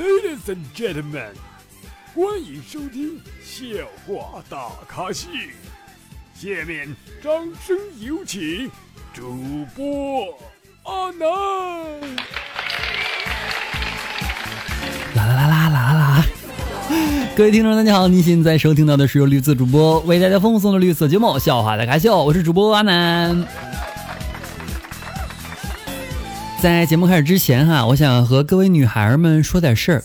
Ladies and gentlemen，欢迎收听笑话大咖秀。下面掌声有请主播阿南。啦啦啦啦啦啦！各位听众，大家好，您现在收听到的是由绿色主播为大家奉送的绿色节目《笑话大咖秀》，我是主播阿南。在节目开始之前哈，我想和各位女孩们说点事儿。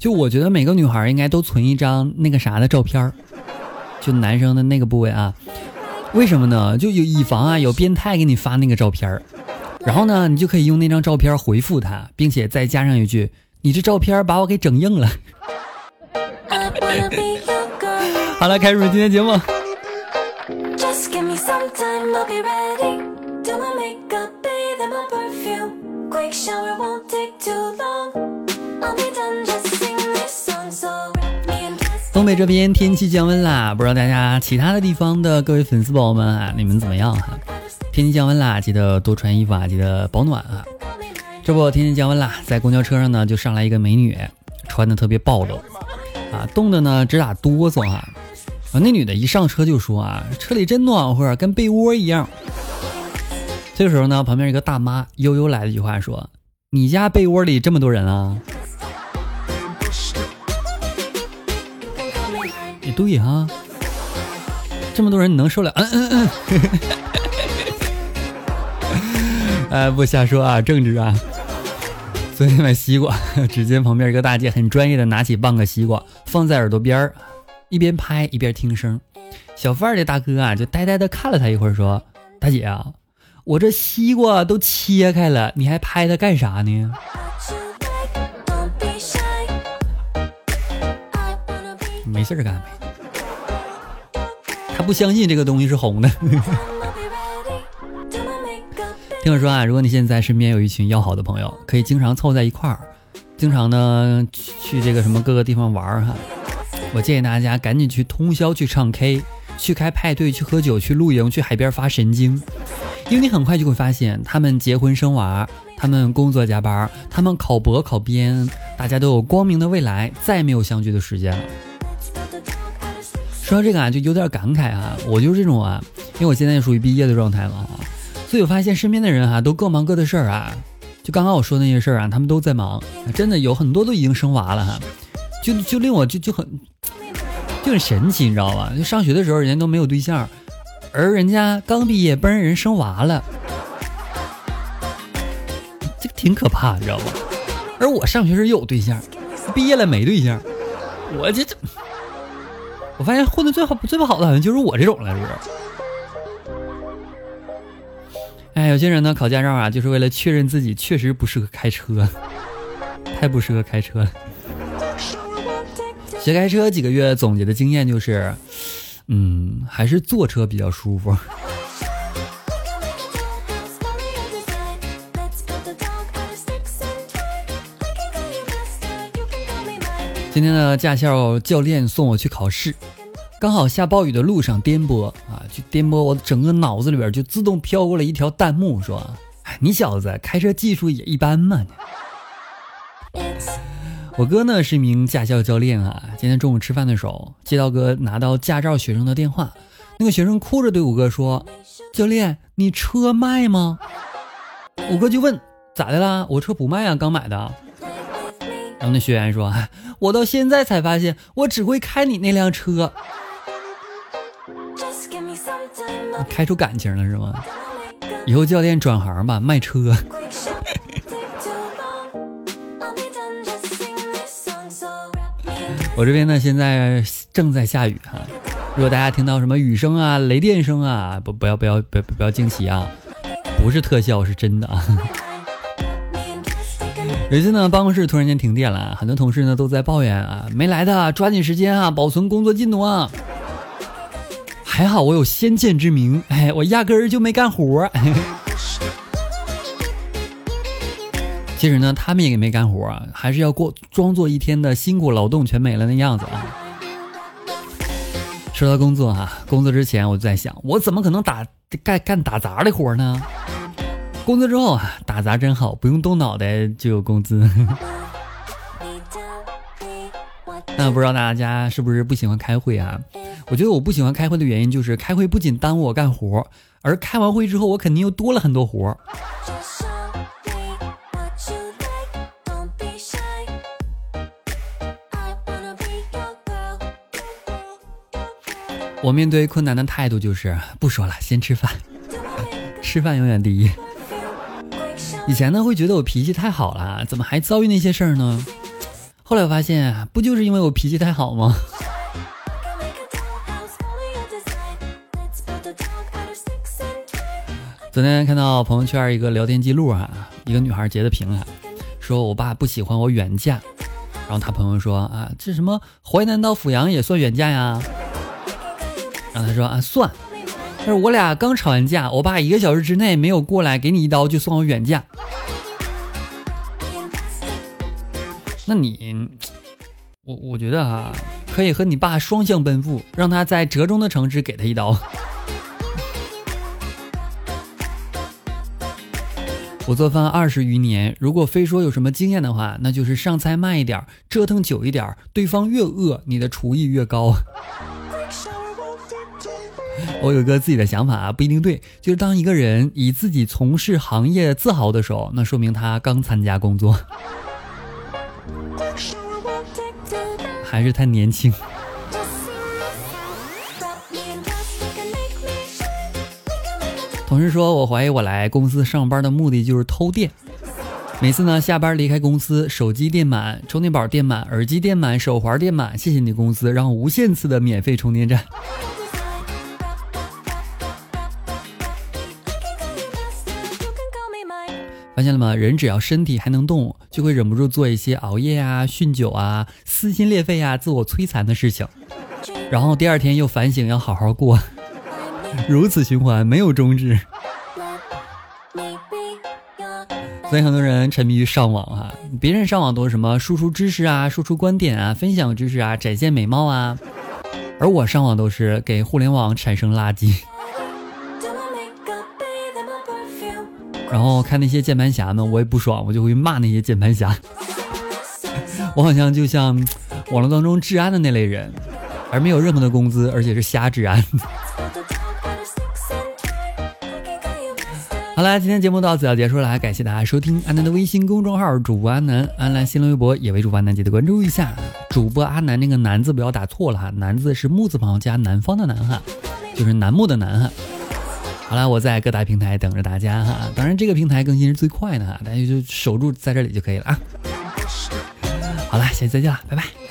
就我觉得每个女孩应该都存一张那个啥的照片儿，就男生的那个部位啊。为什么呢？就有以防啊有变态给你发那个照片儿，然后呢你就可以用那张照片回复他，并且再加上一句：“你这照片把我给整硬了。” 好了，开始今天节目。东北这边天气降温啦，不知道大家其他的地方的各位粉丝宝宝们啊，你们怎么样哈？天气降温啦，记得多穿衣服啊，记得保暖啊。这不，天气降温啦，在公交车上呢，就上来一个美女，穿的特别暴露啊，冻的呢直打哆嗦哈。啊，那女的一上车就说啊，车里真暖和，跟被窝一样。这个时候呢，旁边一个大妈悠悠来了一句话说：“你家被窝里这么多人啊？”也对哈，这么多人你能受了？嗯嗯嗯。哎，不瞎说啊，正直啊。昨天买西瓜，只见旁边一个大姐很专业的拿起半个西瓜放在耳朵边儿，一边拍一边听声。小贩的大哥啊，就呆呆的看了他一会儿，说：“大姐啊。”我这西瓜都切开了，你还拍它干啥呢？没事干呗。他不相信这个东西是红的。听我说啊，如果你现在身边有一群要好的朋友，可以经常凑在一块儿，经常呢去这个什么各个地方玩哈。我建议大家赶紧去通宵去唱 K，去开派对，去喝酒，去露营，去海边发神经。因为你很快就会发现，他们结婚生娃，他们工作加班，他们考博考编，大家都有光明的未来，再也没有相聚的时间了。说到这个啊，就有点感慨啊，我就是这种啊，因为我现在属于毕业的状态嘛，所以我发现身边的人哈都各忙各的事儿啊，就刚刚我说那些事儿啊，他们都在忙，真的有很多都已经生娃了哈，就就令我就就很就很神奇，你知道吧？就上学的时候人家都没有对象。而人家刚毕业，不让人生娃了，这个挺可怕，你知道吧？而我上学时有对象，毕业了没对象，我这这，我发现混的最好最不好的好像就是我这种了，是不是？哎，有些人呢考驾照啊，就是为了确认自己确实不适合开车，太不适合开车了。学开车几个月总结的经验就是。嗯，还是坐车比较舒服。今天的驾校教练送我去考试，刚好下暴雨的路上颠簸啊，就颠簸，我整个脑子里边就自动飘过了一条弹幕，说：“你小子开车技术也一般嘛。”我哥呢是一名驾校教练啊。今天中午吃饭的时候，接到哥拿到驾照学生的电话，那个学生哭着对我哥说：“教练，你车卖吗？”我哥就问：“咋的啦？我车不卖啊，刚买的。”然后那学员说：“我到现在才发现，我只会开你那辆车。”开出感情了是吗？以后教练转行吧，卖车。我这边呢，现在正在下雨哈。如果大家听到什么雨声啊、雷电声啊，不不要不要不要不要惊奇啊，不是特效，是真的啊。有一次呢，办公室突然间停电了，很多同事呢都在抱怨啊，没来的抓紧时间啊，保存工作进度啊。还好我有先见之明，哎，我压根儿就没干活。其实呢，他们也没干活啊，还是要过装作一天的辛苦劳动全没了那样子啊。说到工作哈，工作之前我就在想，我怎么可能打干干打杂的活呢？工作之后啊，打杂真好，不用动脑袋就有工资。那不知道大家是不是不喜欢开会啊？我觉得我不喜欢开会的原因就是开会不仅耽误我干活，而开完会之后我肯定又多了很多活。我面对困难的态度就是不说了，先吃饭，吃饭永远第一。以前呢会觉得我脾气太好了，怎么还遭遇那些事儿呢？后来我发现，不就是因为我脾气太好吗？昨天看到朋友圈一个聊天记录啊，一个女孩截的屏啊，说我爸不喜欢我远嫁，然后她朋友说啊，这什么淮南到阜阳也算远嫁呀？然后他说啊算，但是我俩刚吵完架，我爸一个小时之内没有过来给你一刀，就算我远嫁。那你，我我觉得哈，可以和你爸双向奔赴，让他在折中的城市给他一刀。我做饭二十余年，如果非说有什么经验的话，那就是上菜慢一点，折腾久一点，对方越饿，你的厨艺越高。我有个自己的想法啊，不一定对。就是当一个人以自己从事行业自豪的时候，那说明他刚参加工作，还是太年轻。同事说我怀疑我来公司上班的目的就是偷电。每次呢下班离开公司，手机电满，充电宝电满，耳机电满，手环电满。谢谢你公司，让我无限次的免费充电站。发现了吗？人只要身体还能动，就会忍不住做一些熬夜啊、酗酒啊、撕心裂肺啊、自我摧残的事情，然后第二天又反省要好好过，如此循环没有终止。所以很多人沉迷于上网啊，别人上网都是什么输出知识啊、输出观点啊、分享知识啊、展现美貌啊，而我上网都是给互联网产生垃圾。然后看那些键盘侠们，我也不爽，我就会骂那些键盘侠。我好像就像网络当中治安的那类人，而没有任何的工资，而且是瞎治安。好了，今天节目到此要结束了，感谢大家收听安南的微信公众号主播安南，安南新浪微博也为主播安南记得关注一下。主播阿南那个南字不要打错了哈，南字是木字旁加南方的南哈，就是楠木的楠哈。好了，我在各大平台等着大家哈。当然，这个平台更新是最快的哈，大家就守住在这里就可以了啊。好了，下期再见了，拜拜。